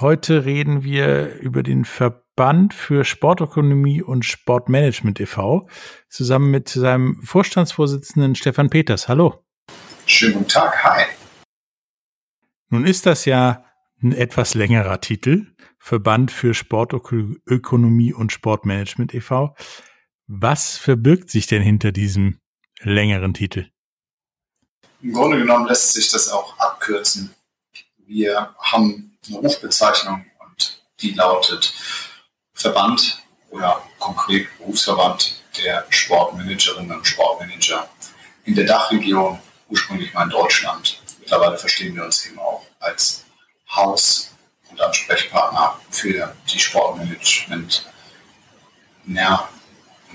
Heute reden wir über den Verband für Sportökonomie und Sportmanagement e.V. zusammen mit seinem Vorstandsvorsitzenden Stefan Peters. Hallo. Schönen guten Tag. Hi. Nun ist das ja ein etwas längerer Titel. Verband für Sportökonomie und Sportmanagement e.V. Was verbirgt sich denn hinter diesem längeren Titel? Im Grunde genommen lässt sich das auch abkürzen. Wir haben eine Rufbezeichnung und die lautet Verband oder konkret Berufsverband der Sportmanagerinnen und Sportmanager in der Dachregion, ursprünglich mal in Deutschland. Mittlerweile verstehen wir uns eben auch als Haus und Ansprechpartner für die Sportmanagement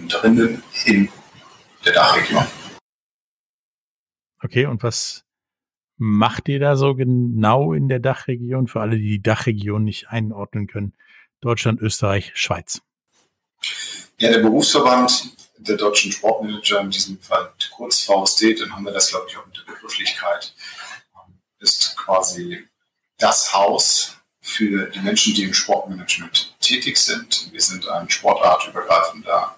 drinnen in der Dachregion. Okay, und was macht ihr da so genau in der Dachregion für alle, die die Dachregion nicht einordnen können? Deutschland, Österreich, Schweiz. Ja, der Berufsverband der deutschen Sportmanager, in diesem Fall kurz VSD, dann haben wir das, glaube ich, auch mit der Begrifflichkeit, ist quasi das Haus für die Menschen, die im Sportmanagement tätig sind. Wir sind ein sportartübergreifender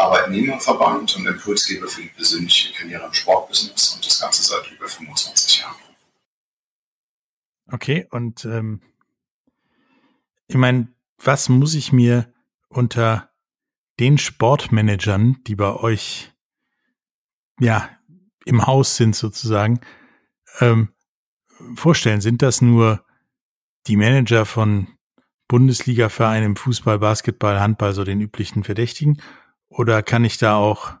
Arbeitnehmerverband und Impulsgeber für die persönliche Karriere im Sportbusiness und das Ganze seit über 25 Jahren. Okay, und ähm, ich meine, was muss ich mir unter den Sportmanagern, die bei euch ja im Haus sind sozusagen, ähm, vorstellen? Sind das nur die Manager von Bundesliga-Vereinen im Fußball, Basketball, Handball, so den üblichen Verdächtigen? Oder kann ich da auch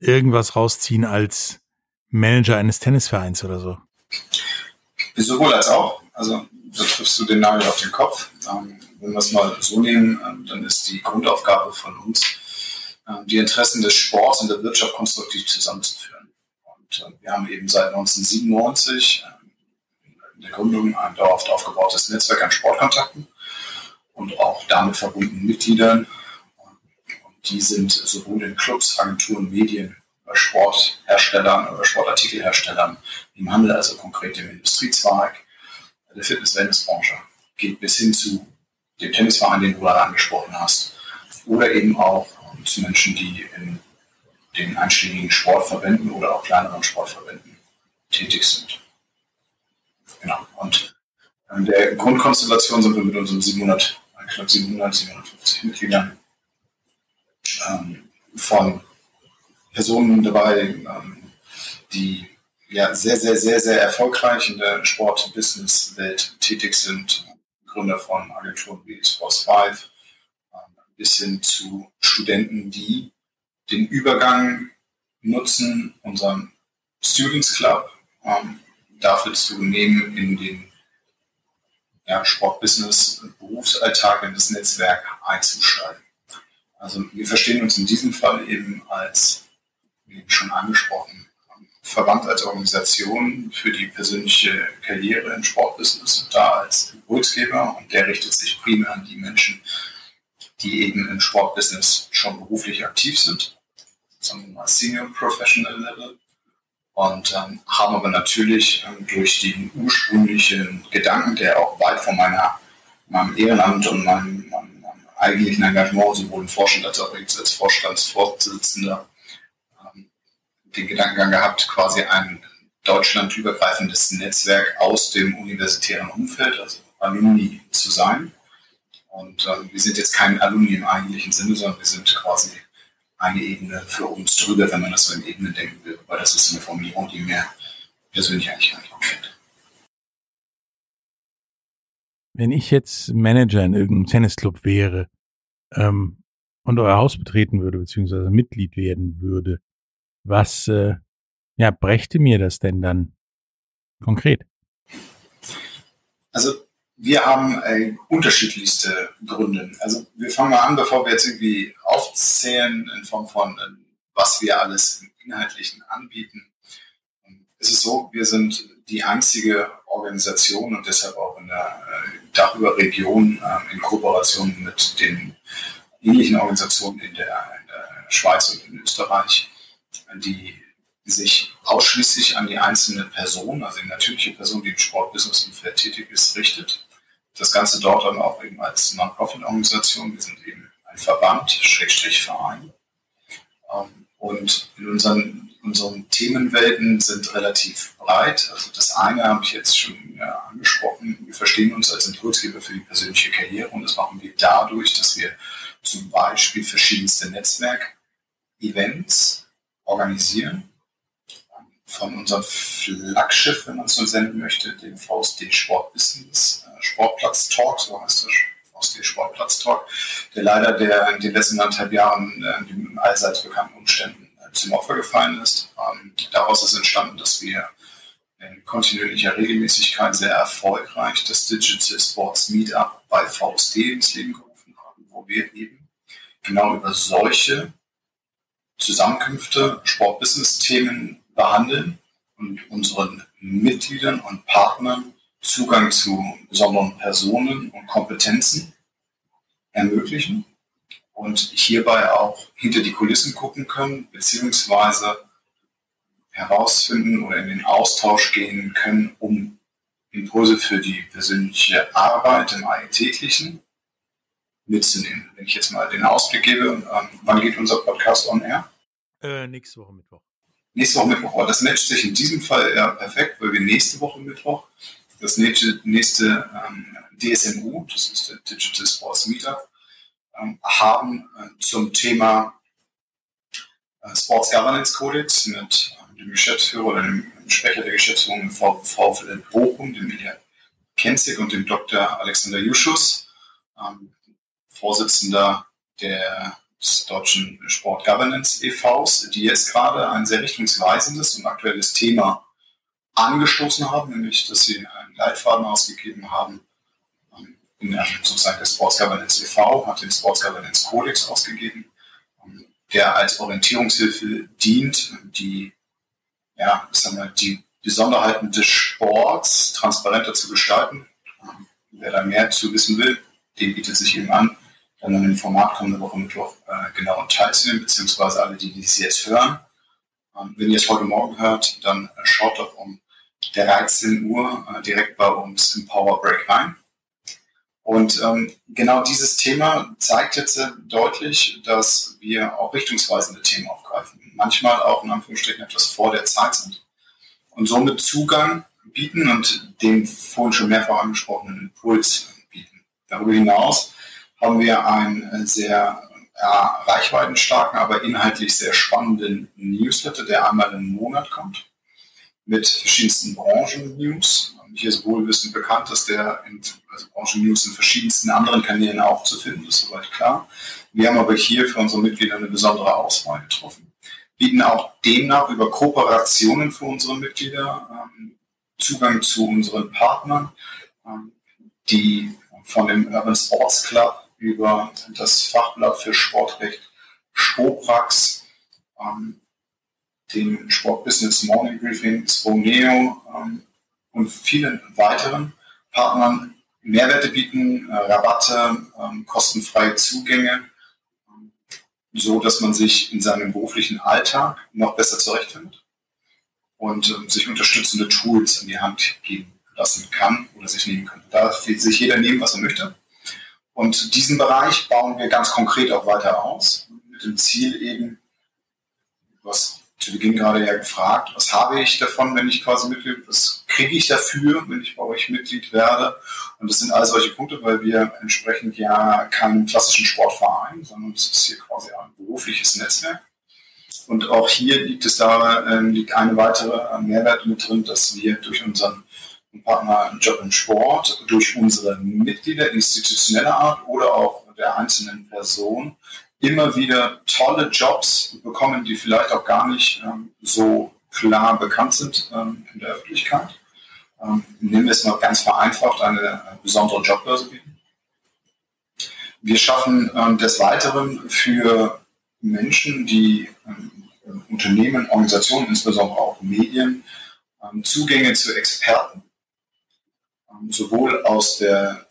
irgendwas rausziehen als Manager eines Tennisvereins oder so? Sowohl als auch. Also da triffst du den Nagel auf den Kopf. Ähm, wenn wir es mal so nehmen, ähm, dann ist die Grundaufgabe von uns, ähm, die Interessen des Sports und der Wirtschaft konstruktiv zusammenzuführen. Und äh, wir haben eben seit 1997 äh, in der Gründung ein dauerhaft aufgebautes Netzwerk an Sportkontakten und auch damit verbundenen Mitgliedern die sind sowohl in Clubs, Agenturen, Medien, Sportherstellern oder Sportartikelherstellern im Handel, also konkret im Industriezweig, der Fitness-Wellness-Branche, geht bis hin zu dem Tennisverein, den du gerade angesprochen hast, oder eben auch zu Menschen, die in den einschlägigen Sportverbänden oder auch kleineren Sportverbänden tätig sind. Genau. Und in der Grundkonstellation sind wir mit unseren 700, knapp 700, 750 Mitgliedern ähm, von Personen dabei, ähm, die ja sehr, sehr, sehr, sehr erfolgreich in der Sport-Business-Welt tätig sind. Gründer von Agenturen wie Sports 5 ähm, bis hin zu Studenten, die den Übergang nutzen, unseren Students Club ähm, dafür zu nehmen, in den ja, Sportbusiness-Berufsalltag, in das Netzwerk einzusteigen. Also wir verstehen uns in diesem Fall eben als, wie schon angesprochen, Verband als Organisation für die persönliche Karriere im Sportbusiness da als Impulsgeber und der richtet sich primär an die Menschen, die eben im Sportbusiness schon beruflich aktiv sind, sagen wir mal Senior Professional Level. Und ähm, haben aber natürlich ähm, durch den ursprünglichen Gedanken, der auch weit von meiner, meinem Ehrenamt und meinem, meinem eigentlichen Engagement, sowohl im Vorstand als auch jetzt als Vorstandsvorsitzender, ähm, den Gedankengang gehabt, quasi ein deutschlandübergreifendes Netzwerk aus dem universitären Umfeld, also Alumni zu sein. Und ähm, wir sind jetzt kein Alumni im eigentlichen Sinne, sondern wir sind quasi eine Ebene für uns drüber, wenn man das so in Ebenen denken will. Weil das ist eine Formulierung, die mir persönlich eigentlich gar nicht gefällt. Wenn ich jetzt Manager in irgendeinem Tennisclub wäre ähm, und euer Haus betreten würde, beziehungsweise Mitglied werden würde, was äh, ja, brächte mir das denn dann konkret? Also wir haben äh, unterschiedlichste Gründe. Also wir fangen mal an, bevor wir jetzt irgendwie aufzählen in Form von, äh, was wir alles im Inhaltlichen anbieten. Es ist so, wir sind die einzige Organisation und deshalb auch in der äh, Dachüberregion äh, in Kooperation mit den ähnlichen Organisationen in der, in der Schweiz und in Österreich, die sich ausschließlich an die einzelne Person, also die natürliche Person, die im Sportbusiness-Umfeld tätig ist, richtet. Das Ganze dort dann auch eben als Non-Profit-Organisation. Wir sind eben ein Verband, Schrägstrich Verein. Ähm, und in unseren, unseren Themenwelten sind relativ breit. Also das eine habe ich jetzt schon ja, angesprochen. Wir verstehen uns als Impulsgeber für die persönliche Karriere und das machen wir dadurch, dass wir zum Beispiel verschiedenste Netzwerk-Events organisieren von unserem Flaggschiff, wenn man es so senden möchte, dem VSD Sportbusiness äh, Sportplatz Talk, so heißt der VSD Sportplatz Talk, der leider der in den letzten anderthalb Jahren äh, den allseits bekannten Umständen zum Opfer gefallen ist. Ähm, daraus ist entstanden, dass wir in kontinuierlicher Regelmäßigkeit sehr erfolgreich das Digital Sports Meetup bei VSD ins Leben gerufen haben, wo wir eben genau über solche Zusammenkünfte, Sportbusiness-Themen behandeln und unseren Mitgliedern und Partnern Zugang zu besonderen Personen und Kompetenzen ermöglichen und hierbei auch hinter die Kulissen gucken können, beziehungsweise herausfinden oder in den Austausch gehen können, um Impulse für die persönliche Arbeit im Alltäglichen mitzunehmen. Wenn ich jetzt mal den Ausblick gebe, ähm, wann geht unser Podcast on air? Äh, nächste Woche Mittwoch nächste Woche Mittwoch. Aber das matcht sich in diesem Fall ja perfekt, weil wir nächste Woche Mittwoch das nächste, nächste ähm, DSMU, das ist der Digital Sports Meetup, haben äh, zum Thema äh, Sports Governance Codex mit äh, dem Geschäftsführer oder dem Sprecher der Geschäftsführung im VfL Bochum, dem Ilya Kenzig und dem Dr. Alexander Juschus, ähm, Vorsitzender der des Deutschen Sport Governance e.V.s, die jetzt gerade ein sehr richtungsweisendes und aktuelles Thema angestoßen haben, nämlich dass sie einen Leitfaden ausgegeben haben. In der, sozusagen der Sports Governance e.V. hat den Sports Governance Codex ausgegeben, ähm, der als Orientierungshilfe dient, die, ja, ich sag die Besonderheiten des Sports transparenter zu gestalten. Ähm, wer da mehr zu wissen will, dem bietet sich eben an, dann an dem Format kommende Woche Mittwoch äh, genau teilzunehmen, beziehungsweise alle, die, die es jetzt hören. Ähm, wenn ihr es heute Morgen hört, dann schaut doch um 13 Uhr äh, direkt bei uns im Power Break rein. Und ähm, genau dieses Thema zeigt jetzt deutlich, dass wir auch richtungsweisende Themen aufgreifen. Manchmal auch in Anführungsstrichen etwas vor der Zeit sind. Und somit Zugang bieten und den vorhin schon mehrfach angesprochenen Impuls bieten. Darüber hinaus haben wir einen sehr ja, reichweitenstarken, aber inhaltlich sehr spannenden Newsletter, der einmal im Monat kommt, mit verschiedensten Branchen-News. Hier ist wohlwissend bekannt, dass der in, also Branchen-News in verschiedensten anderen Kanälen auch zu finden ist, soweit klar. Wir haben aber hier für unsere Mitglieder eine besondere Auswahl getroffen, bieten auch demnach über Kooperationen für unsere Mitglieder ähm, Zugang zu unseren Partnern, ähm, die von dem Urban Sports Club über das Fachblatt für Sportrecht Spoprax, ähm, dem Sportbusiness Morning Briefing, Sponeo ähm, und vielen weiteren Partnern Mehrwerte bieten, äh, Rabatte, ähm, kostenfreie Zugänge, ähm, so dass man sich in seinem beruflichen Alltag noch besser zurechtfindet und ähm, sich unterstützende Tools in die Hand geben lassen kann oder sich nehmen kann. Da sich jeder nehmen, was er möchte. Und diesen Bereich bauen wir ganz konkret auch weiter aus, mit dem Ziel eben, was zu Beginn gerade ja gefragt, was habe ich davon, wenn ich quasi Mitglied, was kriege ich dafür, wenn ich bei euch Mitglied werde? Und das sind all solche Punkte, weil wir entsprechend ja keinen klassischen Sportverein, sondern es ist hier quasi ein berufliches Netzwerk. Und auch hier liegt es da, äh, liegt eine weitere Mehrwert mit drin, dass wir durch unseren Partner Job im Sport, durch unsere Mitglieder institutioneller Art oder auch der einzelnen Person immer wieder tolle Jobs bekommen, die vielleicht auch gar nicht ähm, so klar bekannt sind ähm, in der Öffentlichkeit. Ähm, nehmen wir es mal ganz vereinfacht, eine besondere Jobbörse bieten. Wir schaffen ähm, des Weiteren für Menschen, die ähm, Unternehmen, Organisationen, insbesondere auch Medien, ähm, Zugänge zu Experten, sowohl aus der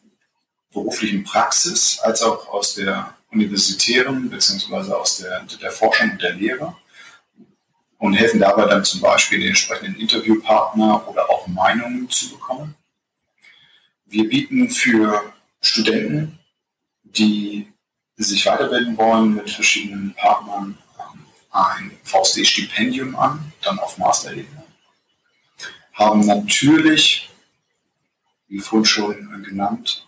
beruflichen Praxis als auch aus der universitären bzw. aus der, der Forschung und der Lehre und helfen dabei dann zum Beispiel den entsprechenden Interviewpartner oder auch Meinungen zu bekommen. Wir bieten für Studenten, die sich weiterbilden wollen, mit verschiedenen Partnern ähm, ein VSD-Stipendium an, dann auf Masterebene. Haben natürlich, wie vorhin schon genannt,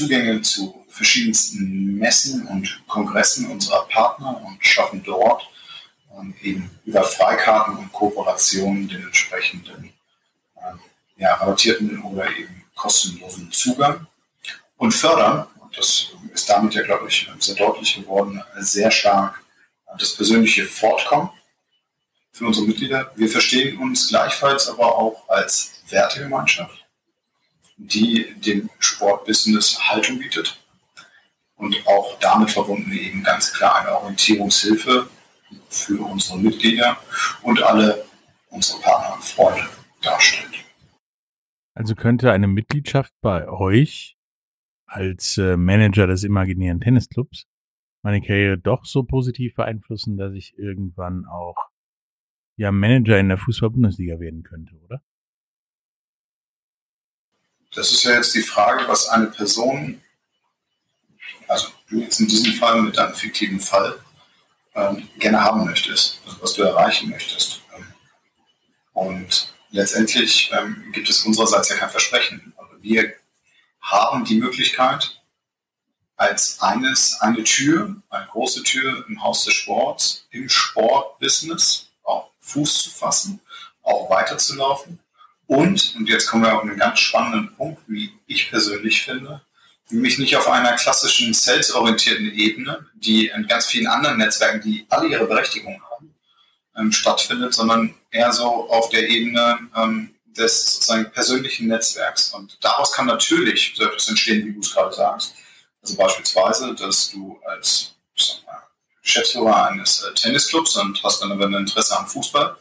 Zugänge zu verschiedensten Messen und Kongressen unserer Partner und schaffen dort ähm, eben über Freikarten und Kooperationen den entsprechenden ähm, ja, rabattierten oder eben kostenlosen Zugang und fördern, und das ist damit ja, glaube ich, sehr deutlich geworden, sehr stark das persönliche Fortkommen für unsere Mitglieder. Wir verstehen uns gleichfalls aber auch als Wertegemeinschaft die dem Sportbusiness Haltung bietet und auch damit verbunden eben ganz klar eine Orientierungshilfe für unsere Mitglieder und alle unsere Partner und Freunde darstellt. Also könnte eine Mitgliedschaft bei euch als äh, Manager des imaginären Tennisclubs meine Karriere doch so positiv beeinflussen, dass ich irgendwann auch ja Manager in der Fußball-Bundesliga werden könnte, oder? Das ist ja jetzt die Frage, was eine Person, also du jetzt in diesem Fall mit deinem fiktiven Fall, ähm, gerne haben möchtest, also was du erreichen möchtest. Ähm, und letztendlich ähm, gibt es unsererseits ja kein Versprechen. Aber wir haben die Möglichkeit, als eines eine Tür, eine große Tür im Haus des Sports, im Sportbusiness auch Fuß zu fassen, auch weiterzulaufen und, und jetzt kommen wir auf einen ganz spannenden Punkt, wie ich persönlich finde, nämlich nicht auf einer klassischen sales-orientierten Ebene, die in ganz vielen anderen Netzwerken, die alle ihre Berechtigung haben, ähm, stattfindet, sondern eher so auf der Ebene ähm, des sozusagen persönlichen Netzwerks. Und daraus kann natürlich so etwas entstehen, wie du es gerade sagst. Also beispielsweise, dass du als Geschäftsführer eines äh, Tennisclubs und hast dann aber ein Interesse am Fußball,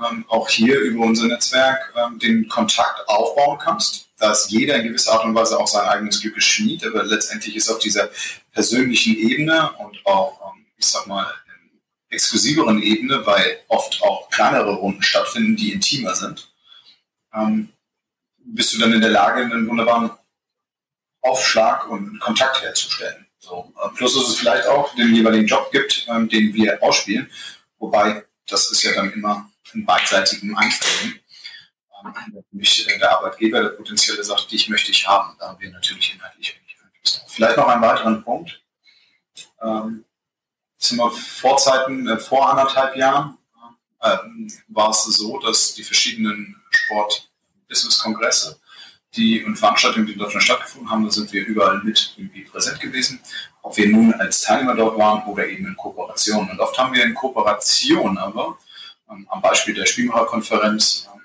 ähm, auch hier über unser Netzwerk ähm, den Kontakt aufbauen kannst. Da ist jeder in gewisser Art und Weise auch sein eigenes Glück geschmiedet, aber letztendlich ist auf dieser persönlichen Ebene und auch, ähm, ich sag mal, exklusiveren Ebene, weil oft auch kleinere Runden stattfinden, die intimer sind, ähm, bist du dann in der Lage, einen wunderbaren Aufschlag und Kontakt herzustellen. So. Äh, plus ist es vielleicht auch den jeweiligen Job gibt, ähm, den wir ausspielen, wobei das ist ja dann immer in beidseitigen Einvernehmen. Ähm, nämlich äh, der Arbeitgeber, der potenzielle sagt, dich möchte ich haben. Da haben wir natürlich inhaltlich wenig Einfluss Vielleicht noch einen weiteren Punkt. Ähm, sind wir vor Zeiten, äh, vor anderthalb Jahren, äh, war es so, dass die verschiedenen Sport-Business-Kongresse, die und Veranstaltungen, die in Deutschland stattgefunden haben, da sind wir überall mit irgendwie präsent gewesen. Ob wir nun als Teilnehmer dort waren oder eben in Kooperation. Und oft haben wir in Kooperation aber am Beispiel der Spielmacherkonferenz ähm,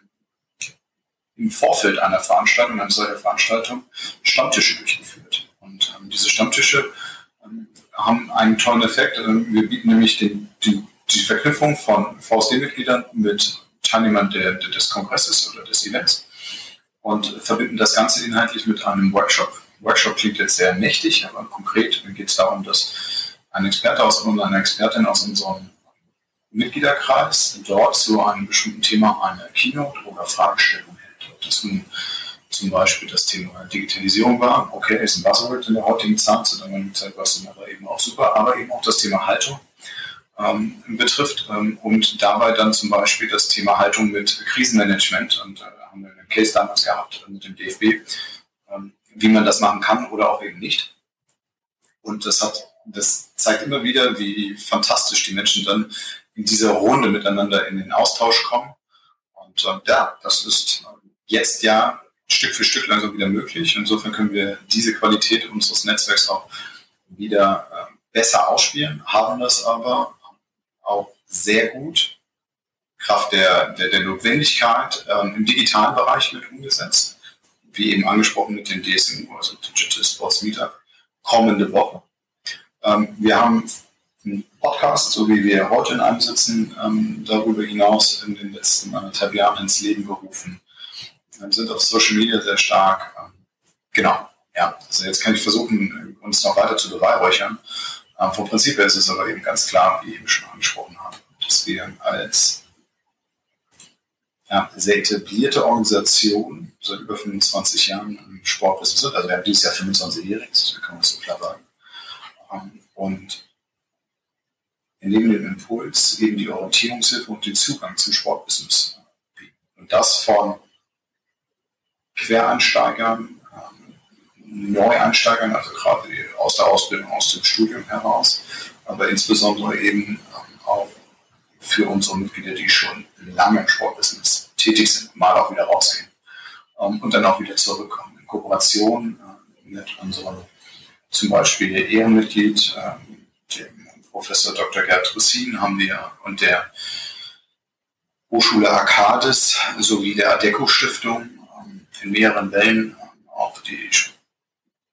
im Vorfeld einer Veranstaltung, einer solcher Veranstaltung, Stammtische durchgeführt. Und ähm, diese Stammtische ähm, haben einen tollen Effekt. Wir bieten nämlich den, die, die Verknüpfung von VSD-Mitgliedern mit Teilnehmern der, des Kongresses oder des Events und verbinden das Ganze inhaltlich mit einem Workshop. Workshop klingt jetzt sehr mächtig, aber konkret geht es darum, dass ein Experte aus und eine Expertin aus unserem Mitgliederkreis dort zu einem bestimmten Thema eine Keynote oder Fragestellung hält. Ob das nun zum Beispiel das Thema Digitalisierung war, okay, ist ein Buzzword in der heutigen Zeit, zu der Zeit war es aber eben auch super, aber eben auch das Thema Haltung ähm, betrifft ähm, und dabei dann zum Beispiel das Thema Haltung mit Krisenmanagement und äh, haben wir einen Case damals gehabt mit dem DFB, ähm, wie man das machen kann oder auch eben nicht. Und das hat, das zeigt immer wieder, wie fantastisch die Menschen dann in dieser Runde miteinander in den Austausch kommen. Und äh, ja, das ist jetzt ja Stück für Stück langsam wieder möglich. Insofern können wir diese Qualität unseres Netzwerks auch wieder äh, besser ausspielen, haben das aber auch sehr gut Kraft der, der, der Notwendigkeit ähm, im digitalen Bereich mit umgesetzt. Wie eben angesprochen mit dem DSMU, also Digital Sports Meetup, kommende Woche. Ähm, wir haben Podcast, so wie wir heute in einem sitzen, ähm, darüber hinaus in den letzten anderthalb Jahren ins Leben gerufen. Wir sind auf Social Media sehr stark. Ähm, genau, ja. Also jetzt kann ich versuchen, uns noch weiter zu beweihräuchern. Ähm, vom Prinzip her ist es aber eben ganz klar, wie ich eben schon angesprochen habe, dass wir als ja, sehr etablierte Organisation seit über 25 Jahren im Sportbusiness sind. Also wir haben dieses Jahr 25-Jähriges, das kann man so klar sagen. Ähm, und neben dem Impuls eben die Orientierungshilfe und den Zugang zum Sportbusiness bieten. Und das von Quereinsteigern, Neueinsteigern, also gerade aus der Ausbildung, aus dem Studium heraus, aber insbesondere eben ähm, auch für unsere Mitglieder, die schon lange im Sportbusiness tätig sind, mal auch wieder rausgehen ähm, und dann auch wieder zurückkommen. In Kooperation äh, mit unserem zum Beispiel Ehrenmitglied, ähm, Professor Dr. Gerd Russin haben wir und der Hochschule Arcades sowie der Adeco Stiftung in mehreren Wellen auch die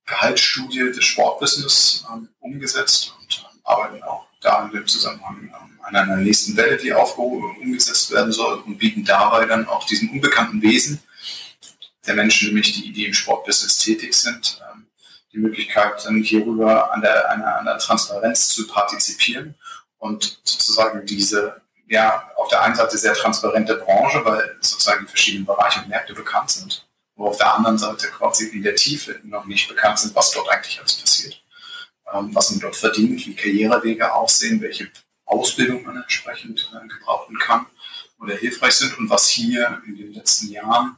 Gehaltsstudie des Sportbusiness ähm, umgesetzt und ähm, arbeiten auch da in dem Zusammenhang ähm, an einer nächsten Welle, die aufgehoben umgesetzt werden soll und bieten dabei dann auch diesem unbekannten Wesen der Menschen, nämlich die, die im Sportbusiness tätig sind, ähm, die Möglichkeit, dann hierüber an der, an an der Transparenz zu partizipieren und sozusagen diese ja, auf der einen Seite sehr transparente Branche, weil sozusagen die verschiedenen Bereiche und Märkte bekannt sind, wo auf der anderen Seite quasi in der Tiefe noch nicht bekannt sind, was dort eigentlich alles passiert. Ähm, was man dort verdient, wie Karrierewege aussehen, welche Ausbildung man entsprechend äh, gebrauchen kann oder hilfreich sind und was hier in den letzten Jahren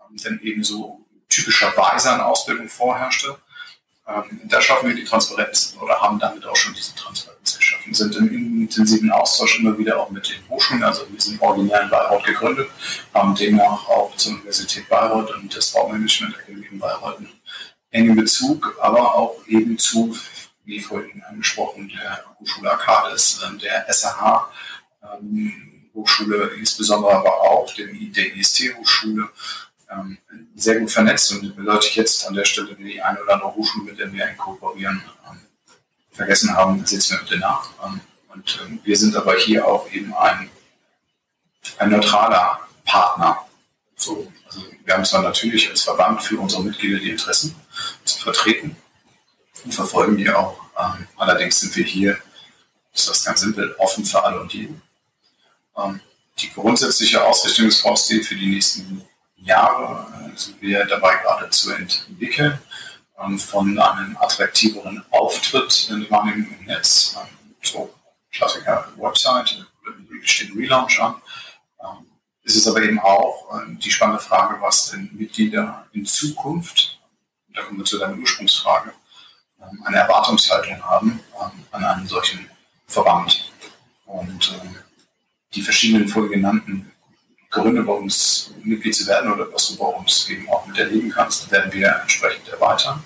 ähm, dann eben so typischerweise an Ausbildung vorherrschte. Ähm, da schaffen wir die Transparenz oder haben damit auch schon diese Transparenz geschaffen, sind im intensiven Austausch immer wieder auch mit den Hochschulen, also wir sind originär in Bayreuth gegründet, haben demnach auch zur Universität Bayreuth und das Baumanagement in Bayreuth einen engen Bezug, aber auch eben zu, wie vorhin angesprochen, der Hochschule Arcades, ähm, der SRH, ähm, Hochschule insbesondere aber auch der IST-Hochschule ähm, sehr gut vernetzt und bedeutet jetzt an der Stelle die eine oder andere Hochschule, mit der wir kooperieren, ähm, vergessen haben, sitzen wir bitte nach. Ähm, und ähm, wir sind aber hier auch eben ein, ein neutraler Partner. So, also wir haben zwar natürlich als Verband für unsere Mitglieder die Interessen zu vertreten und verfolgen die auch. Ähm, allerdings sind wir hier, ist das ganz simpel, offen für alle und jeden. Ähm, die grundsätzliche Ausrichtung des VSD für die nächsten Jahre sind wir dabei gerade zu entwickeln, ähm, von einem attraktiveren Auftritt in dem Netz, ähm, so Klassiker Website, steht Relaunch an. Ähm, es ist aber eben auch die spannende Frage, was denn Mitglieder in Zukunft, da kommen wir zu deiner Ursprungsfrage, eine Erwartungshaltung haben an einen solchen Verband. Und die verschiedenen vorhin genannten Gründe bei uns Mitglied zu werden oder was du bei uns eben auch miterleben kannst, werden wir entsprechend erweitern.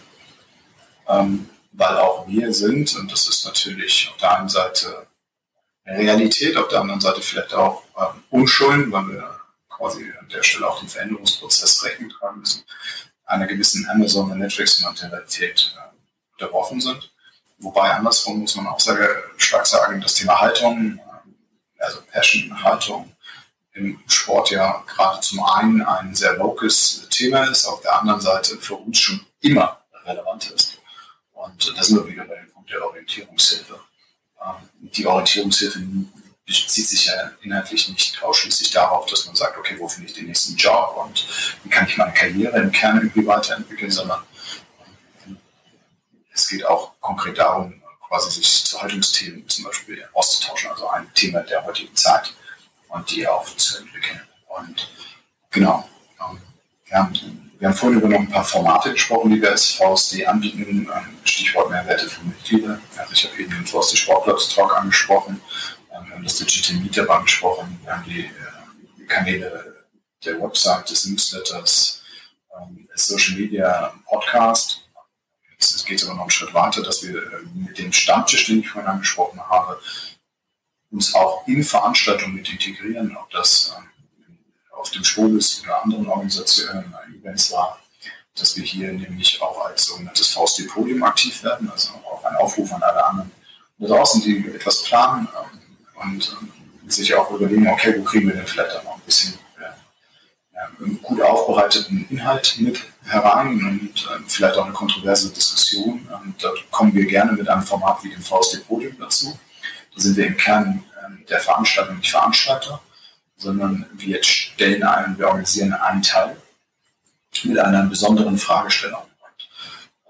Ähm, weil auch wir sind, und das ist natürlich auf der einen Seite Realität, auf der anderen Seite vielleicht auch ähm, Unschulden, weil wir quasi an der Stelle auch den Veränderungsprozess Rechnung tragen müssen, einer gewissen Amazon- und Netflix-Mentalität äh, unterworfen sind. Wobei andersrum muss man auch sehr stark sagen, das Thema Haltung, äh, also Passion, Haltung, im Sport ja gerade zum einen ein sehr locales Thema ist, auf der anderen Seite für uns schon immer relevant ist. Und da sind wir wieder bei dem Punkt der Orientierungshilfe. Ähm, die Orientierungshilfe bezieht sich ja inhaltlich nicht ausschließlich darauf, dass man sagt, okay, wo finde ich den nächsten Job und wie kann ich meine Karriere im Kern irgendwie weiterentwickeln, sondern ähm, es geht auch konkret darum, quasi sich zu Haltungsthemen zum Beispiel auszutauschen, also ein Thema der heutigen Zeit und die auch zu entwickeln. Und genau, ähm, wir, haben, wir haben vorhin über noch ein paar Formate gesprochen, die wir als VSD anbieten. Ähm, Stichwort Mehrwerte für Mitglieder. Also ich habe eben den VSD Sportplatz Talk angesprochen, ähm, wir haben das Digital Meetup angesprochen, wir haben die, die Kanäle der Website, des Newsletters, Social Media, Podcast. Jetzt geht es aber noch einen Schritt weiter, dass wir mit dem Stammtisch, den ich vorhin angesprochen habe, uns auch in Veranstaltungen mit integrieren, ob das ähm, auf dem Spobis oder anderen Organisationen, äh, Events war, dass wir hier nämlich auch als sogenanntes VSD-Podium aktiv werden, also auch ein Aufruf an alle anderen da draußen, die etwas planen ähm, und ähm, sich auch überlegen, okay, wo kriegen wir denn vielleicht auch noch ein bisschen äh, gut aufbereiteten Inhalt mit herein und äh, vielleicht auch eine kontroverse Diskussion. Da kommen wir gerne mit einem Format wie dem VSD-Podium dazu sind wir im Kern ähm, der Veranstaltung nicht Veranstalter, sondern wir stellen einen, wir organisieren einen Teil mit einer besonderen Fragestellung und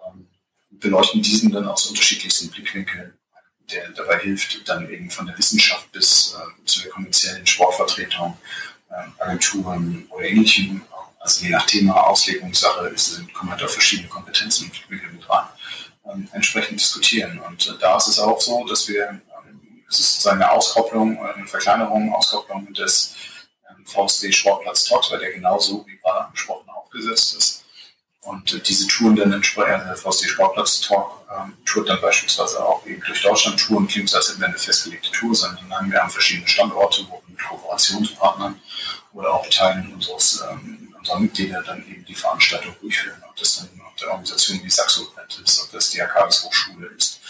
ähm, beleuchten diesen dann aus unterschiedlichsten Blickwinkeln, der dabei hilft, dann eben von der Wissenschaft bis äh, zu der kommerziellen Sportvertretung, äh, Agenturen oder ähnlichem, also je nach Thema, Auslegungssache, ist, kommen halt da verschiedene Kompetenzen und Blickwinkel mit rein, ähm, entsprechend diskutieren. Und äh, da ist es auch so, dass wir es ist sozusagen eine Auskopplung, eine Verkleinerung, Auskopplung des ähm, VSD Sportplatz Talks, weil der genauso wie gerade angesprochen aufgesetzt ist. Und äh, diese Touren dann entsprechend, der VSD Sportplatz Talk ähm, tourt dann beispielsweise auch eben durch Deutschland. Touren klingt, als hätten eine festgelegte Tour, sondern nein, wir haben verschiedene Standorte, wo wir mit Kooperationspartnern oder auch Teilen unseres, ähm, unserer Mitglieder dann eben die Veranstaltung durchführen. Ob das dann ob der Organisation wie Saxo ist, ob das die Arcadis Hochschule ist,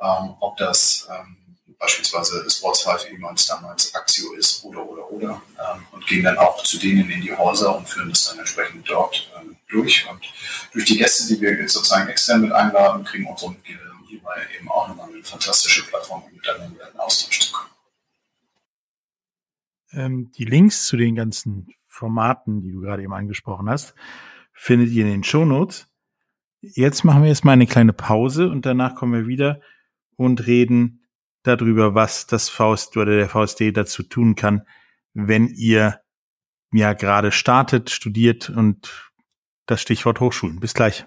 ähm, ob das ähm, beispielsweise Sports 5 ehemals damals Axio ist oder oder oder ähm, und gehen dann auch zu denen in die Häuser und führen das dann entsprechend dort ähm, durch. Und durch die Gäste, die wir jetzt sozusagen extern mit einladen, kriegen unsere Mitglieder hierbei eben auch nochmal eine fantastische Plattform, um miteinander in Austausch zu kommen. Ähm, die Links zu den ganzen Formaten, die du gerade eben angesprochen hast, findet ihr in den Shownotes. Jetzt machen wir jetzt mal eine kleine Pause und danach kommen wir wieder und reden darüber, was das Faust oder der VSD dazu tun kann, wenn ihr ja gerade startet, studiert und das Stichwort Hochschulen. Bis gleich.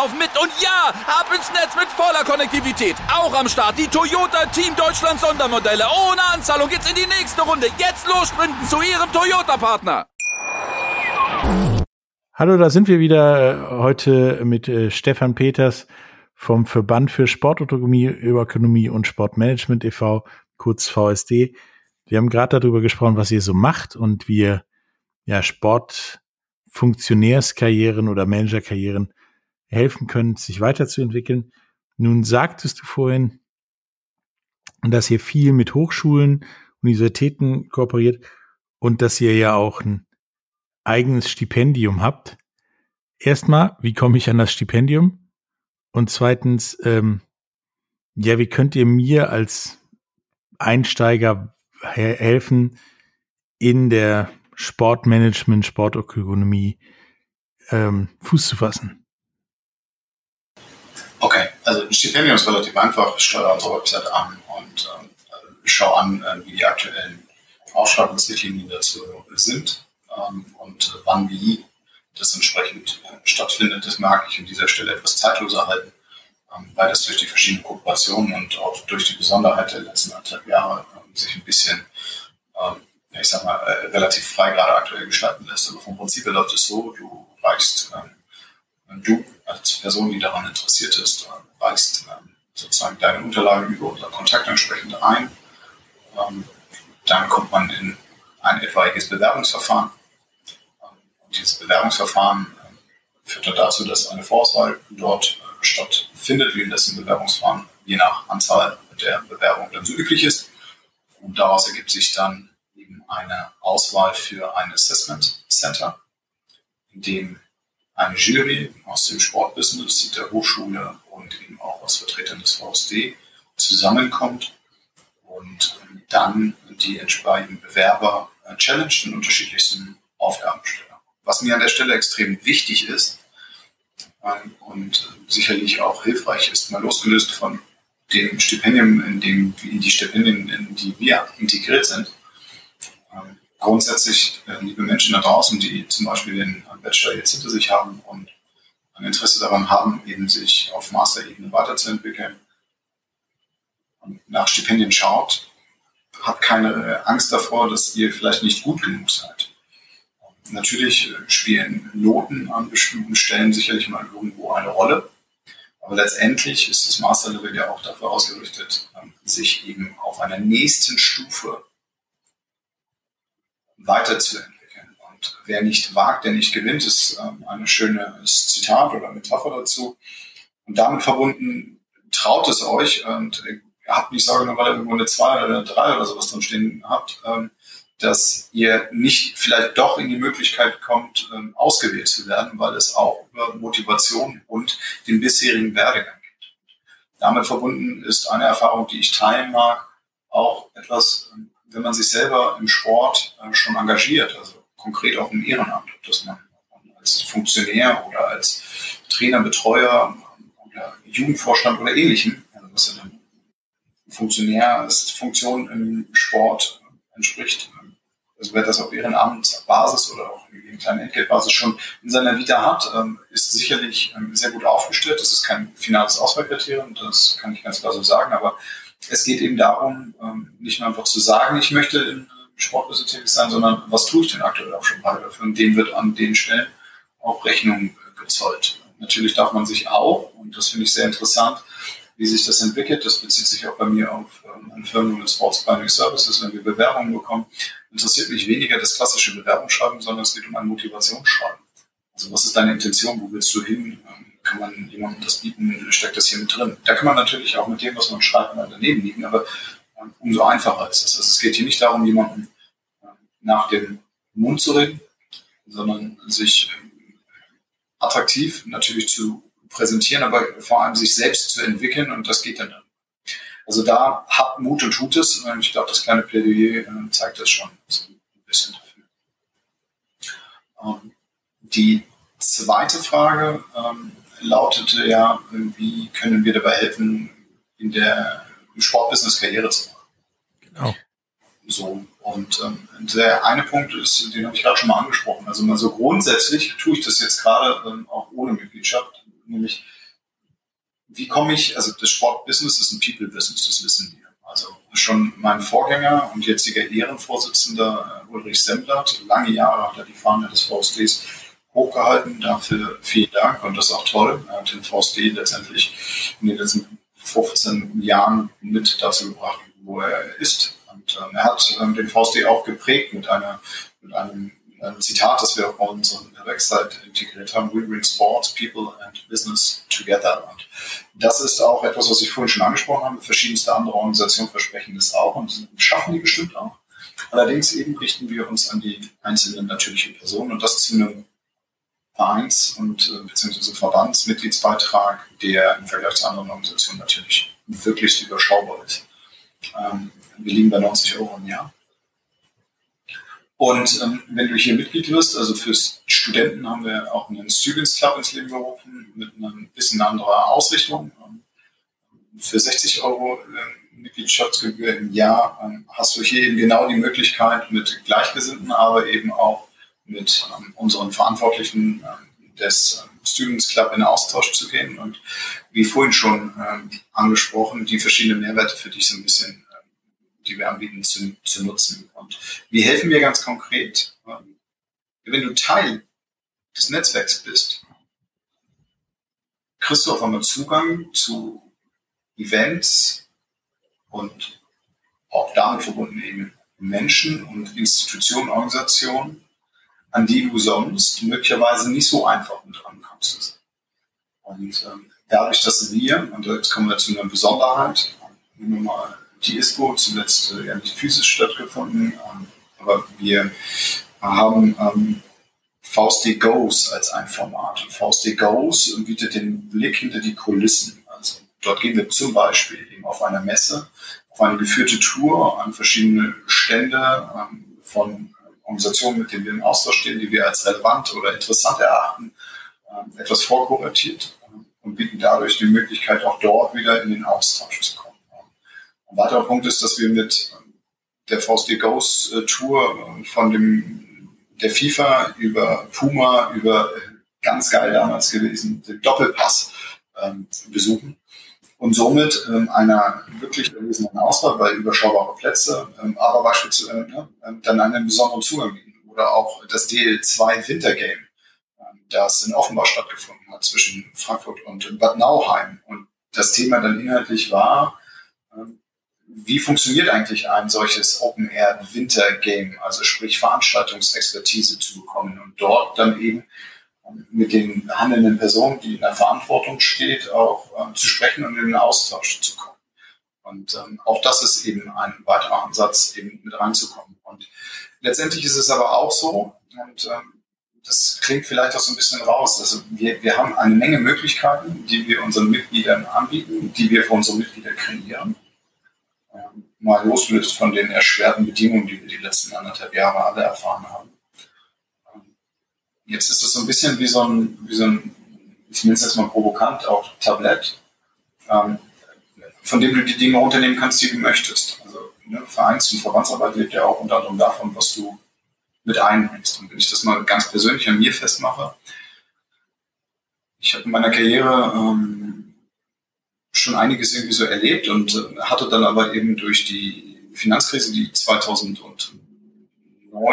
laufen mit. Und ja, ab ins Netz mit voller Konnektivität. Auch am Start die Toyota Team Deutschland Sondermodelle. Ohne Anzahlung geht's in die nächste Runde. Jetzt los sprinten zu ihrem Toyota-Partner. Hallo, da sind wir wieder äh, heute mit äh, Stefan Peters vom Verband für Sportautonomie, Ökonomie und Sportmanagement e.V., kurz VSD. Wir haben gerade darüber gesprochen, was ihr so macht und wie ja Sportfunktionärskarrieren oder Managerkarrieren helfen könnt, sich weiterzuentwickeln. Nun sagtest du vorhin, dass ihr viel mit Hochschulen, Universitäten kooperiert und dass ihr ja auch ein eigenes Stipendium habt. Erstmal, wie komme ich an das Stipendium? Und zweitens, ähm, ja, wie könnt ihr mir als Einsteiger helfen in der Sportmanagement, Sportökonomie ähm, Fuß zu fassen? Also ein Stipendium ist relativ einfach. Ich steuere unsere Website an und ähm, schaue an, äh, wie die aktuellen Ausschreibungsrichtlinien dazu sind ähm, und äh, wann wie das entsprechend äh, stattfindet. Das mag ich an dieser Stelle etwas zeitloser halten, ähm, weil das durch die verschiedenen Kooperationen und auch durch die Besonderheit der letzten anderthalb Jahre ähm, sich ein bisschen, ähm, ich sag mal, äh, relativ frei gerade aktuell gestalten lässt. Aber vom Prinzip her läuft es so, du reichst, du als Person, die daran interessiert ist, reichst sozusagen deine Unterlagen über unser Kontakt entsprechend ein. dann kommt man in ein etwaiges Bewerbungsverfahren dieses Bewerbungsverfahren ähm, führt dann dazu, dass eine Vorauswahl dort stattfindet, wie das im Bewerbungsverfahren je nach Anzahl der Bewerbungen dann so üblich ist. Und daraus ergibt sich dann eben eine Auswahl für ein Assessment Center, in dem eine Jury aus dem Sportbusiness, der Hochschule und eben auch aus Vertretern des VSD zusammenkommt und dann die entsprechenden Bewerber äh, challenged in unterschiedlichsten Aufgabenstellungen. Was mir an der Stelle extrem wichtig ist ähm, und sicherlich auch hilfreich ist, mal losgelöst von dem Stipendium, in dem in die Stipendien, in die wir integriert sind. Grundsätzlich, äh, liebe Menschen da draußen, die zum Beispiel den Bachelor jetzt hinter sich haben und ein Interesse daran haben, eben sich auf Master-Ebene weiterzuentwickeln und nach Stipendien schaut, habt keine Angst davor, dass ihr vielleicht nicht gut genug seid. Natürlich spielen Noten an bestimmten Stellen sicherlich mal irgendwo eine Rolle. Aber letztendlich ist das Masterlevel ja auch dafür ausgerichtet, ähm, sich eben auf einer nächsten Stufe weiterzuentwickeln. Und wer nicht wagt, der nicht gewinnt, ist ähm, ein schönes Zitat oder Metapher dazu. Und damit verbunden, traut es euch und ihr habt nicht Sorge, nur weil ihr irgendwo eine 2 oder eine 3 oder sowas drin stehen habt, ähm, dass ihr nicht vielleicht doch in die Möglichkeit kommt, ähm, ausgewählt zu werden, weil es auch über Motivation und den bisherigen Werdegang geht. Damit verbunden ist eine Erfahrung, die ich teilen mag, auch etwas, ähm, wenn man sich selber im Sport äh, schon engagiert, also konkret auch im Ehrenamt, dass man als Funktionär oder als Trainer, Betreuer oder Jugendvorstand oder ähnlichem, also was ja dann Funktionär, als Funktion im Sport entspricht, also wer das auf Ehrenamtsbasis oder auch in kleinen Entgeltbasis schon in seiner Vita hat, ähm, ist sicherlich ähm, sehr gut aufgestellt. Das ist kein finales Auswahlkriterium, das kann ich ganz klar so sagen, aber es geht eben darum, ähm, nicht nur einfach zu sagen, ich möchte im Sportbusiness tätig sein, sondern was tue ich denn aktuell auch schon gerade dafür? Und dem wird an den Stellen auch Rechnung gezollt. Natürlich darf man sich auch, und das finde ich sehr interessant, wie sich das entwickelt. Das bezieht sich auch bei mir auf ähm, Firmen und Sports Planning Services, wenn wir Bewerbungen bekommen. Interessiert mich weniger das klassische Bewerbungsschreiben, sondern es geht um ein Motivationsschreiben. Also was ist deine Intention? Wo willst du hin? Ähm, kann man jemandem das bieten? Steckt das hier mit drin? Da kann man natürlich auch mit dem, was man schreibt, mal daneben liegen, aber ähm, umso einfacher ist es. Also es geht hier nicht darum, jemanden ähm, nach dem Mund zu reden, sondern sich ähm, attraktiv natürlich zu präsentieren, aber vor allem sich selbst zu entwickeln und das geht dann. Also da habt Mut und tut es. Ich glaube, das kleine Plädoyer zeigt das schon ein bisschen dafür. Die zweite Frage ähm, lautete ja, wie können wir dabei helfen, in der im Sportbusiness Karriere zu machen? Genau. So, und ähm, der eine Punkt ist, den habe ich gerade schon mal angesprochen. Also mal so grundsätzlich tue ich das jetzt gerade ähm, auch ohne Mitgliedschaft nämlich wie komme ich, also das Sportbusiness ist ein People-Business, das wissen wir. Also schon mein Vorgänger und jetziger Ehrenvorsitzender äh, Ulrich Semblert, lange Jahre hat er die Fahne des VSDs hochgehalten. Dafür vielen Dank und das ist auch toll. Er hat den VSD letztendlich in den letzten 15 Jahren mit dazu gebracht, wo er ist. Und ähm, er hat ähm, den VSD auch geprägt mit, einer, mit einem ein Zitat, das wir bei unserer Website integriert haben, We bring sports, people and business together. Und das ist auch etwas, was ich vorhin schon angesprochen habe. Verschiedenste andere Organisationen versprechen das auch und schaffen die bestimmt auch. Allerdings eben richten wir uns an die einzelnen natürlichen Personen und das zu einem Vereins- und äh, beziehungsweise Verbandsmitgliedsbeitrag, der im Vergleich zu anderen Organisationen natürlich wirklich überschaubar ist. Ähm, wir liegen bei 90 Euro im Jahr. Und ähm, wenn du hier Mitglied wirst, also für Studenten haben wir auch einen Students Club ins Leben gerufen mit einer bisschen anderer Ausrichtung. Ähm, für 60 Euro äh, Mitgliedschaftsgebühr im Jahr ähm, hast du hier eben genau die Möglichkeit, mit Gleichgesinnten, aber eben auch mit ähm, unseren Verantwortlichen ähm, des ähm, Students Club in Austausch zu gehen und wie vorhin schon angesprochen, die verschiedenen Mehrwerte für dich so ein bisschen die wir anbieten, zu, zu nutzen. Und wie helfen wir ganz konkret? Wenn du Teil des Netzwerks bist, kriegst du auf einmal Zugang zu Events und auch damit verbunden eben Menschen und Institutionen, Organisationen, an die du sonst möglicherweise nicht so einfach mit rankommst. Und ähm, dadurch, dass wir, und jetzt kommen wir zu einer Besonderheit, nehmen wir mal die ISPO, zuletzt äh, ja nicht physisch stattgefunden, ähm, aber wir haben ähm, VSD Goes als ein Format. Und VSD Goes bietet den Blick hinter die Kulissen. Also dort gehen wir zum Beispiel eben auf einer Messe, auf eine geführte Tour an verschiedene Stände ähm, von Organisationen, mit denen wir im Austausch stehen, die wir als relevant oder interessant erachten, ähm, etwas vorkuratiert ähm, und bieten dadurch die Möglichkeit, auch dort wieder in den Austausch zu kommen. Ein weiterer Punkt ist, dass wir mit ähm, der VSD Goes äh, Tour von dem der FIFA über Puma, über äh, ganz geil damals gewesen, den Doppelpass besuchen und somit ähm, einer wirklich erlesenen Auswahl bei überschaubare Plätze, ähm, aber beispielsweise äh, ähm, dann einen besonderen Zugang bieten. Oder auch das DL2 Wintergame, ähm, das in Offenbach stattgefunden hat zwischen Frankfurt und Bad Nauheim. Und das Thema dann inhaltlich war, ähm, wie funktioniert eigentlich ein solches Open-Air-Winter-Game, also sprich Veranstaltungsexpertise zu bekommen und dort dann eben mit den handelnden Personen, die in der Verantwortung steht, auch ähm, zu sprechen und in den Austausch zu kommen. Und ähm, auch das ist eben ein weiterer Ansatz, eben mit reinzukommen. Und letztendlich ist es aber auch so, und ähm, das klingt vielleicht auch so ein bisschen raus, also wir, wir haben eine Menge Möglichkeiten, die wir unseren Mitgliedern anbieten, die wir für unsere Mitglieder kreieren mal losgelöst von den erschwerten Bedingungen, die wir die letzten anderthalb Jahre alle erfahren haben. Jetzt ist es so ein bisschen wie so ein, wie so ein ich nenne es jetzt mal provokant, auch Tablett, ähm, von dem du die Dinge unternehmen kannst, die du möchtest. Also ne, Vereins- und Verbandsarbeit lebt ja auch unter anderem davon, was du mit einbringst. Und wenn ich das mal ganz persönlich an mir festmache, ich habe in meiner Karriere ähm, schon einiges irgendwie so erlebt und äh, hatte dann aber eben durch die Finanzkrise, die 2009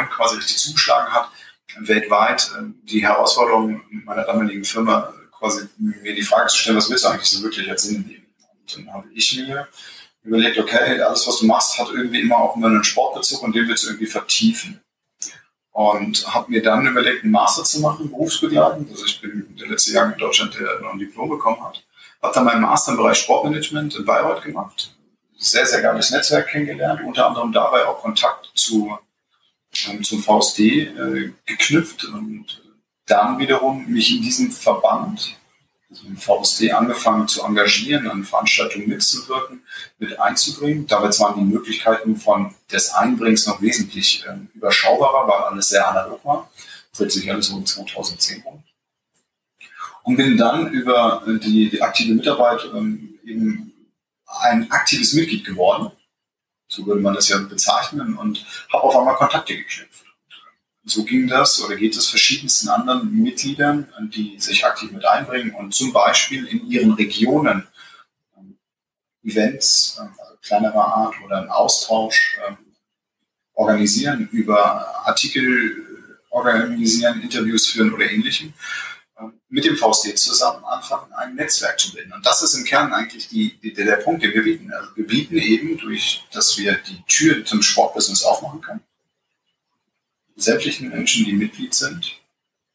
quasi richtig zugeschlagen hat, weltweit äh, die Herausforderung meiner damaligen Firma quasi mir die Frage zu stellen, was willst du eigentlich so wirklich als Sinn leben? Und dann habe ich mir überlegt, okay, alles, was du machst, hat irgendwie immer auch immer einen Sportbezug und den willst du irgendwie vertiefen. Und habe mir dann überlegt, einen Master zu machen, berufsbegleitend. Also ich bin der letzte Jahr in Deutschland, der noch ein Diplom bekommen hat. Habe dann meinen Master im Bereich Sportmanagement in Bayreuth gemacht. Sehr, sehr geiles Netzwerk kennengelernt, unter anderem dabei auch Kontakt zu, zum VSD äh, geknüpft und dann wiederum mich in diesem Verband, also im VSD, angefangen zu engagieren, an Veranstaltungen mitzuwirken, mit einzubringen. Dabei waren die Möglichkeiten von des Einbringens noch wesentlich äh, überschaubarer, weil alles sehr analog war. Dreht sich alles um 2010 rum und bin dann über die, die aktive Mitarbeit ähm, eben ein aktives Mitglied geworden. So würde man das ja bezeichnen und habe auf einmal Kontakte geknüpft. So ging das oder geht es verschiedensten anderen Mitgliedern, die sich aktiv mit einbringen und zum Beispiel in ihren Regionen ähm, Events ähm, also kleinerer Art oder einen Austausch ähm, organisieren, über Artikel organisieren, Interviews führen oder ähnlichem mit dem VSD zusammen anfangen, ein Netzwerk zu bilden. Und das ist im Kern eigentlich die, die, der Punkt, den wir bieten. Also wir bieten eben durch, dass wir die Tür zum Sportbusiness aufmachen können, sämtlichen Menschen, die Mitglied sind,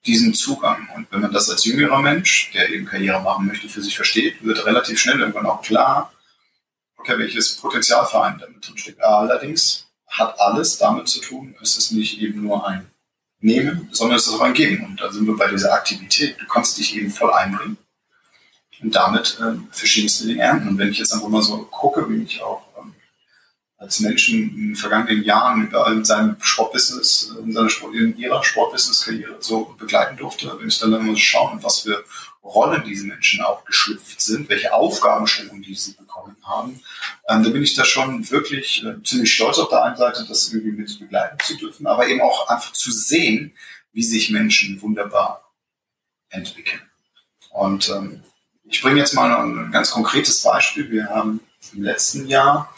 diesen Zugang. Und wenn man das als jüngerer Mensch, der eben Karriere machen möchte, für sich versteht, wird relativ schnell irgendwann auch klar, okay, welches Potenzialverein damit drinsteckt. Allerdings hat alles damit zu tun, es ist nicht eben nur ein nehmen, sondern es ist auch ein Geben. Und da sind wir bei dieser Aktivität. Du kannst dich eben voll einbringen und damit äh, verschiedenste Dinge ernten. Und wenn ich jetzt einfach mal so gucke, wie ich auch ähm, als Menschen in den vergangenen Jahren überall in seinem Sportbusiness, in, seiner Sport, in ihrer Sportbusiness-Karriere so begleiten durfte, wenn ich dann mal schauen, was für Rollen diese Menschen auch geschlüpft sind, welche Aufgabenstellungen die sie bekommen haben, ähm, da bin ich da schon wirklich äh, ziemlich stolz auf der einen Seite, das irgendwie mit begleiten zu dürfen, aber eben auch einfach zu sehen, wie sich Menschen wunderbar entwickeln. Und ähm, ich bringe jetzt mal ein ganz konkretes Beispiel. Wir haben im letzten Jahr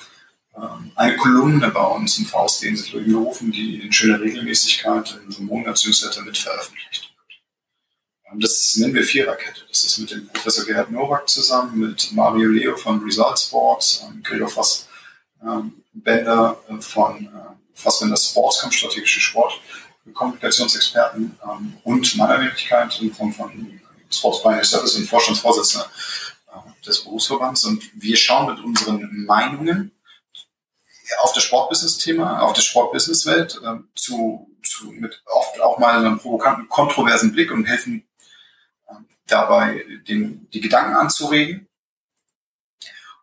ähm, eine Kolumne bei uns im VSD in Sittler-Übenhofen, die in schöner Regelmäßigkeit in unserem Monatsnewsletter mit veröffentlicht das nennen wir Viererkette. Das ist mit dem Professor Gerhard Nowak zusammen, mit Mario Leo von Result Sports, ähm, Gregor Fass ähm, Bender äh, von äh, Fassbender Sports, strategische Sport, Kommunikationsexperten ähm, und meiner Wenigkeit in Form von Sports Pioneer Service und Vorstandsvorsitzender des Berufsverbands und wir schauen mit unseren Meinungen auf das Sportbusiness-Thema, auf das Sportbusiness-Welt äh, zu, zu, mit oft auch mal einem provokanten, kontroversen Blick und helfen äh, dabei, den, die Gedanken anzuregen.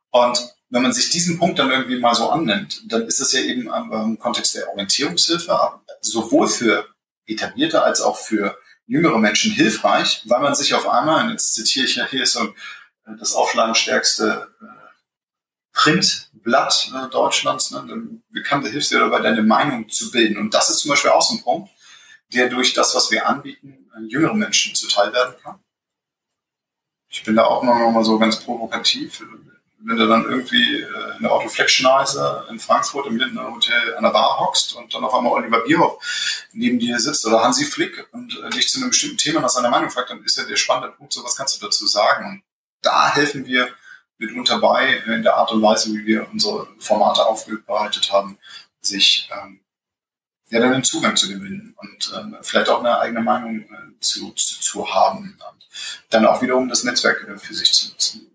Und wenn man sich diesen Punkt dann irgendwie mal so annimmt, dann ist das ja eben im Kontext der Orientierungshilfe sowohl für etablierte als auch für jüngere Menschen hilfreich, weil man sich auf einmal, und jetzt zitiere ich ja hier so äh, das auflagenstärkste äh, Printblatt äh, Deutschlands, ne, bekannte hilfst dir dabei, deine Meinung zu bilden. Und das ist zum Beispiel auch so ein Punkt, der durch das, was wir anbieten, jüngeren Menschen zuteil werden kann. Ich bin da auch noch mal so ganz provokativ wenn du dann irgendwie äh, in der Autoflectionizer in Frankfurt im Lindner Hotel an der Bar hockst und dann auf einmal Oliver Bierhoff neben dir sitzt oder Hansi Flick und äh, dich zu einem bestimmten Thema nach seiner Meinung fragt, dann ist ja der spannende Punkt, so was kannst du dazu sagen. Und da helfen wir mitunter bei, in der Art und Weise, wie wir unsere Formate aufbereitet haben, sich ähm, ja dann einen Zugang zu gewinnen und ähm, vielleicht auch eine eigene Meinung äh, zu, zu, zu haben und dann auch wiederum das Netzwerk äh, für sich zu nutzen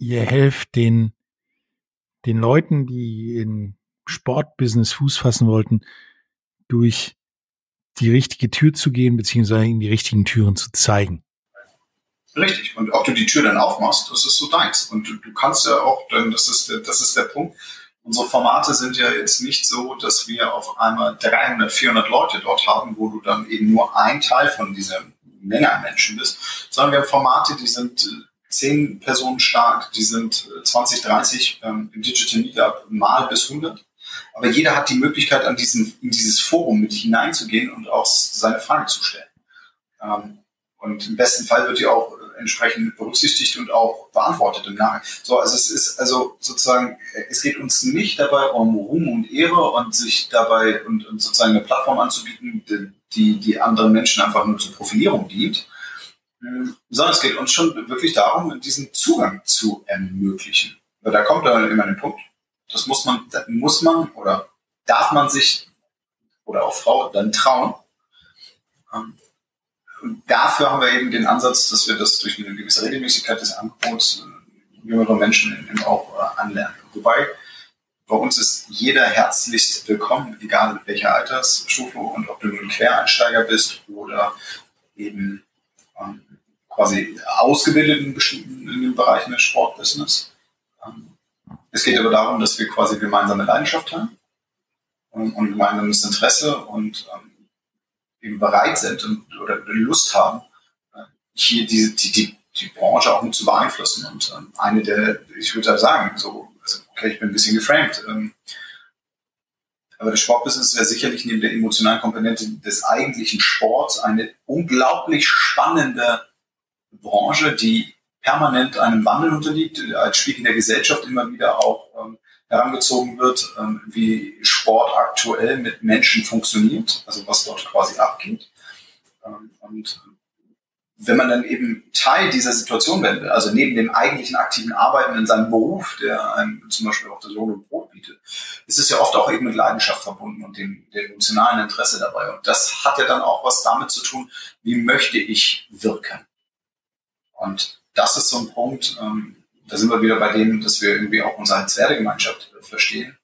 ihr helft den, den Leuten, die in Sportbusiness Fuß fassen wollten, durch die richtige Tür zu gehen, beziehungsweise in die richtigen Türen zu zeigen. Richtig. Und ob du die Tür dann aufmachst, das ist so deins. Und du, du kannst ja auch, dann, das ist, das ist der Punkt. Unsere Formate sind ja jetzt nicht so, dass wir auf einmal 300, 400 Leute dort haben, wo du dann eben nur ein Teil von dieser Menge an Menschen bist, sondern wir haben Formate, die sind zehn Personen stark, die sind 20, äh, 30 ähm, im Digital Meetup mal bis 100. Aber jeder hat die Möglichkeit, an diesen, in dieses Forum mit hineinzugehen und auch seine Frage zu stellen. Ähm, und im besten Fall wird die auch äh, entsprechend berücksichtigt und auch beantwortet im Nachhinein. So, also es ist also sozusagen, es geht uns nicht dabei um Ruhm und Ehre und sich dabei und, und sozusagen eine Plattform anzubieten, die, die anderen Menschen einfach nur zur Profilierung dient, ähm, sondern es geht uns schon wirklich darum, diesen Zugang zu ermöglichen. Da kommt dann immer ein Punkt. Das muss man, das muss man oder darf man sich oder auch Frau dann trauen. Und dafür haben wir eben den Ansatz, dass wir das durch eine gewisse Regelmäßigkeit des Angebots äh, jüngere Menschen eben auch äh, anlernen. Wobei bei uns ist jeder herzlichst willkommen, egal mit welcher Altersstufe und ob du nun Quereinsteiger bist oder eben ähm, quasi ausgebildet in bestimmten Bereichen des Sportbusiness. Ähm, es geht aber darum, dass wir quasi gemeinsame Leidenschaft haben und, und gemeinsames Interesse und ähm, eben bereit sind und, oder Lust haben, hier die, die, die, die Branche auch mit zu beeinflussen. Und ähm, eine der, ich würde sagen, so, also, okay, ich bin ein bisschen geframed, ähm, aber das Sportbusiness ja sicherlich neben der emotionalen Komponente des eigentlichen Sports eine unglaublich spannende Branche, die permanent einem Wandel unterliegt, als Spiegel der Gesellschaft immer wieder auch ähm, herangezogen wird, ähm, wie Sport aktuell mit Menschen funktioniert, also was dort quasi abgeht. Ähm, und wenn man dann eben Teil dieser Situation werden will, also neben dem eigentlichen aktiven Arbeiten in seinem Beruf, der einem zum Beispiel auch das Lohn und Brot bietet, ist es ja oft auch eben mit Leidenschaft verbunden und dem, dem emotionalen Interesse dabei. Und das hat ja dann auch was damit zu tun, wie möchte ich wirken. Und das ist so ein Punkt, ähm, da sind wir wieder bei dem, dass wir irgendwie auch unsere Wertegemeinschaft äh, verstehen.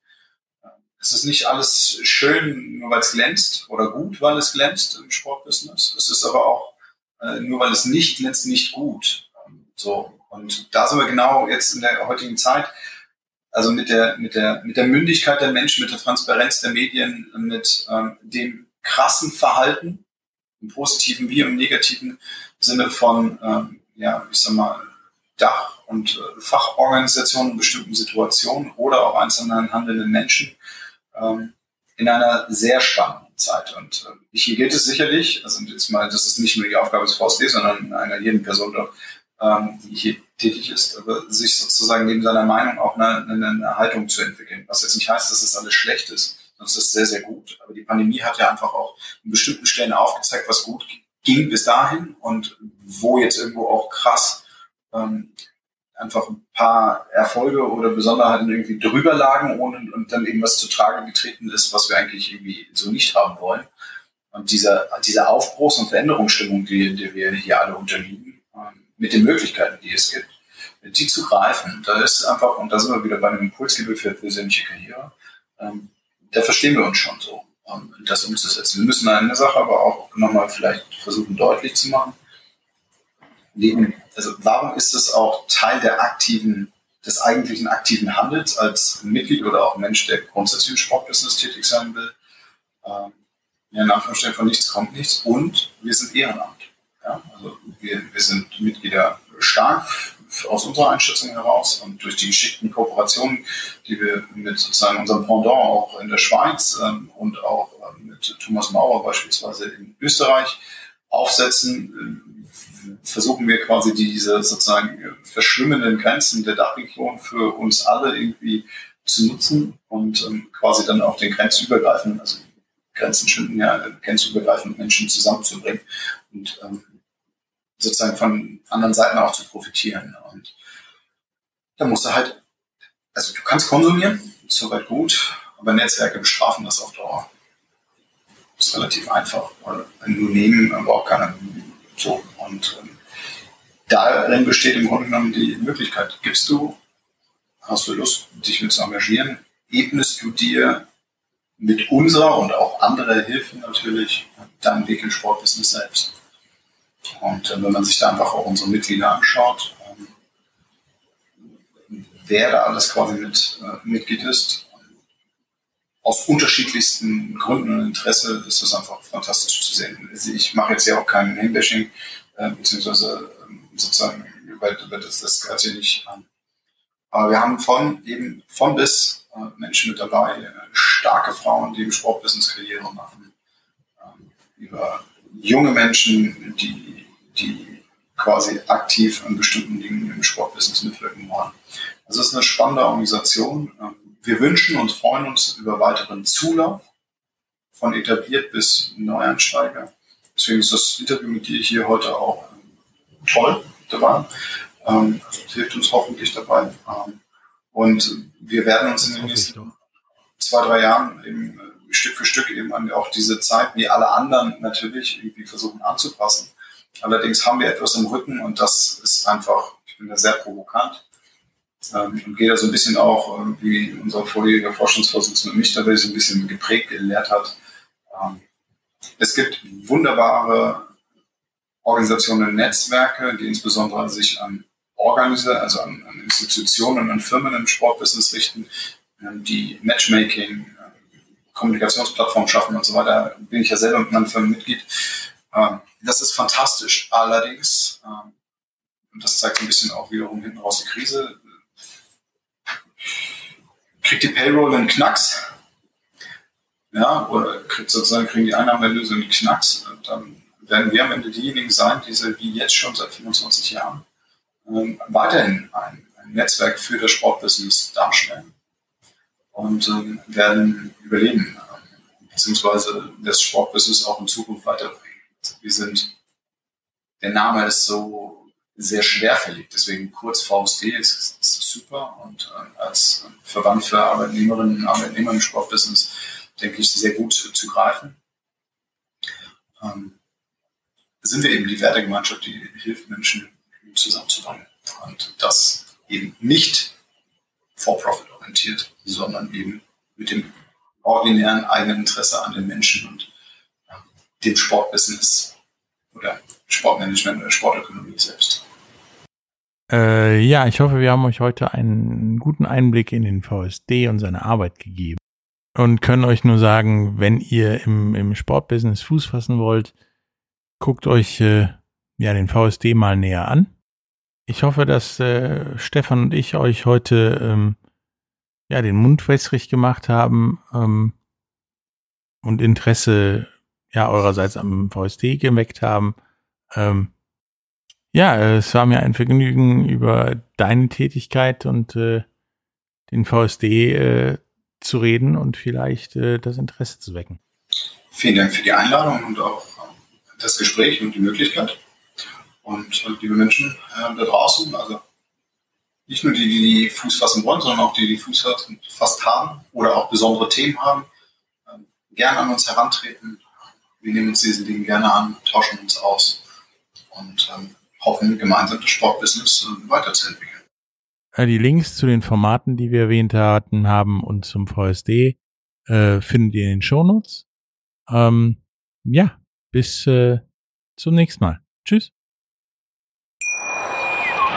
Es ist nicht alles schön, nur weil es glänzt oder gut, weil es glänzt im Sportbusiness. Es ist aber auch äh, nur weil es nicht glänzt, nicht gut. So. Und da sind wir genau jetzt in der heutigen Zeit, also mit der, mit der, mit der Mündigkeit der Menschen, mit der Transparenz der Medien, mit ähm, dem krassen Verhalten, im positiven wie im negativen Sinne von ähm, ja, ich sag mal, Dach- und äh, Fachorganisationen in bestimmten Situationen oder auch einzelnen handelnden Menschen ähm, in einer sehr spannenden Zeit. Und äh, hier gilt es sicherlich, also jetzt mal, das ist nicht nur die Aufgabe des VSD, sondern einer jeden Person dort, ähm, die hier tätig ist, aber sich sozusagen neben seiner Meinung auch eine, eine, eine Haltung zu entwickeln. Was jetzt nicht heißt, dass es das alles schlecht ist. Das ist sehr, sehr gut. Aber die Pandemie hat ja einfach auch in bestimmten Stellen aufgezeigt, was gut ging bis dahin und wo jetzt irgendwo auch krass ähm, einfach ein paar Erfolge oder Besonderheiten irgendwie drüber lagen ohne, und dann eben was zu tragen getreten ist, was wir eigentlich irgendwie so nicht haben wollen. Und diese, diese Aufbruchs- und Veränderungsstimmung, die, die wir hier alle unterliegen, ähm, mit den Möglichkeiten, die es gibt, die zu greifen. Da ist einfach, und da sind wir wieder bei dem Impulsgeber für persönliche Karriere, ähm, da verstehen wir uns schon so, ähm, das umzusetzen. Wir müssen eine Sache aber auch nochmal vielleicht versuchen deutlich zu machen. Neben, also warum ist es auch Teil der aktiven, des eigentlichen aktiven Handels als Mitglied oder auch Mensch, der grundsätzlich im Sportbusiness tätig sein will? Ähm, ja, Anführungsstrichen von nichts kommt nichts und wir sind Ehrenamt. Ja? Also wir, wir sind Mitglieder stark aus unserer Einschätzung heraus und durch die geschickten Kooperationen, die wir mit sozusagen unserem Pendant auch in der Schweiz ähm, und auch ähm, mit Thomas Maurer beispielsweise in Österreich aufsetzen, versuchen wir quasi diese sozusagen verschwimmenden Grenzen der Dachregion für uns alle irgendwie zu nutzen und ähm, quasi dann auch den grenzübergreifenden, also Grenzen schwinden ja, grenzübergreifend Menschen zusammenzubringen und ähm, sozusagen von anderen Seiten auch zu profitieren. Und da musst du halt, also du kannst konsumieren, ist soweit gut, aber Netzwerke bestrafen das auf Dauer. Ist relativ einfach, weil du nehmen, aber auch keiner so. Und ähm, darin besteht im Grunde genommen die Möglichkeit, gibst du, hast du Lust, dich mit zu engagieren, ebnest du dir mit unserer und auch anderer Hilfe natürlich deinen Weg im Sportbusiness selbst. Und äh, wenn man sich da einfach auch unsere Mitglieder anschaut, ähm, wer da alles quasi mit äh, Mitglied ist, aus unterschiedlichsten Gründen und Interesse ist das einfach fantastisch zu sehen. Also ich mache jetzt ja auch kein Name-Bashing, äh, beziehungsweise ähm, sozusagen, weil, weil das, das gehört hier nicht an. Aber wir haben von eben von bis äh, Menschen mit dabei, äh, starke Frauen, die im Sportbusiness Karriere machen, ähm, über junge Menschen, die die quasi aktiv an bestimmten Dingen im Sportbusiness mitwirken wollen. Also es ist eine spannende Organisation. Wir wünschen und freuen uns über weiteren Zulauf von etabliert bis Neueinsteiger. Deswegen ist das Interview mit dir hier heute auch ähm, toll dabei. Ähm, also hilft uns hoffentlich dabei. Ähm, und wir werden uns in den nächsten zwei, drei Jahren eben äh, Stück für Stück eben auch diese Zeit, wie alle anderen natürlich, irgendwie versuchen anzupassen. Allerdings haben wir etwas im Rücken und das ist einfach, ich bin da sehr provokant ähm, und gehe da so ein bisschen auch, ähm, wie unser vorheriger Forschungsvorsitzender mich dabei so ein bisschen geprägt, gelehrt hat. Ähm, es gibt wunderbare Organisationen, Netzwerke, die insbesondere sich an Organisationen, also an, an, Institutionen, an Firmen im Sportbusiness richten, ähm, die Matchmaking, äh, Kommunikationsplattformen schaffen und so weiter. Bin ich ja selber mit meinem Firmenmitglied. Ähm, das ist fantastisch. Allerdings, ähm, und das zeigt ein bisschen auch wiederum hinten raus die Krise, kriegt die Payroll einen Knacks. Ja, oder kriegt sozusagen kriegen die Einnahmeerlöse einen Knacks. Und dann werden wir am Ende diejenigen sein, die wie jetzt schon seit 25 Jahren ähm, weiterhin ein, ein, Netzwerk für das Sportbusiness darstellen und ähm, werden überleben, äh, beziehungsweise das Sportbusiness auch in Zukunft weiterbringen. Wir sind, der Name ist so sehr schwerfällig, deswegen kurz VSD ist, ist super. Und äh, als Verband für Arbeitnehmerinnen und Arbeitnehmer im Sportbusiness denke ich sehr gut zu greifen. Ähm, sind wir eben die Wertegemeinschaft, die hilft Menschen zusammenzubringen. Und das eben nicht for-profit orientiert, sondern eben mit dem ordinären eigenen Interesse an den Menschen und dem Sportbusiness oder Sportmanagement oder Sportökonomie selbst. Äh, ja, ich hoffe, wir haben euch heute einen guten Einblick in den VSD und seine Arbeit gegeben. Und können euch nur sagen, wenn ihr im, im Sportbusiness Fuß fassen wollt, guckt euch äh, ja den VSD mal näher an. Ich hoffe, dass äh, Stefan und ich euch heute ähm, ja den Mund wässrig gemacht haben ähm, und Interesse ja eurerseits am VSD geweckt haben. Ähm, ja, es war mir ein Vergnügen, über deine Tätigkeit und äh, den VSD äh, zu reden und vielleicht äh, das Interesse zu wecken. Vielen Dank für die Einladung und auch äh, das Gespräch und die Möglichkeit. Und äh, liebe Menschen äh, da draußen, also nicht nur die, die Fuß fassen wollen, sondern auch die, die Fuß fast haben oder auch besondere Themen haben, ähm, gerne an uns herantreten, wir nehmen uns diesen Dingen gerne an, tauschen uns aus und ähm, hoffen, gemeinsam das Sportbusiness äh, weiterzuentwickeln. Die Links zu den Formaten, die wir erwähnt hatten, haben und zum VSD äh, findet ihr in den Shownotes. Ähm, ja, bis äh, zum nächsten Mal. Tschüss.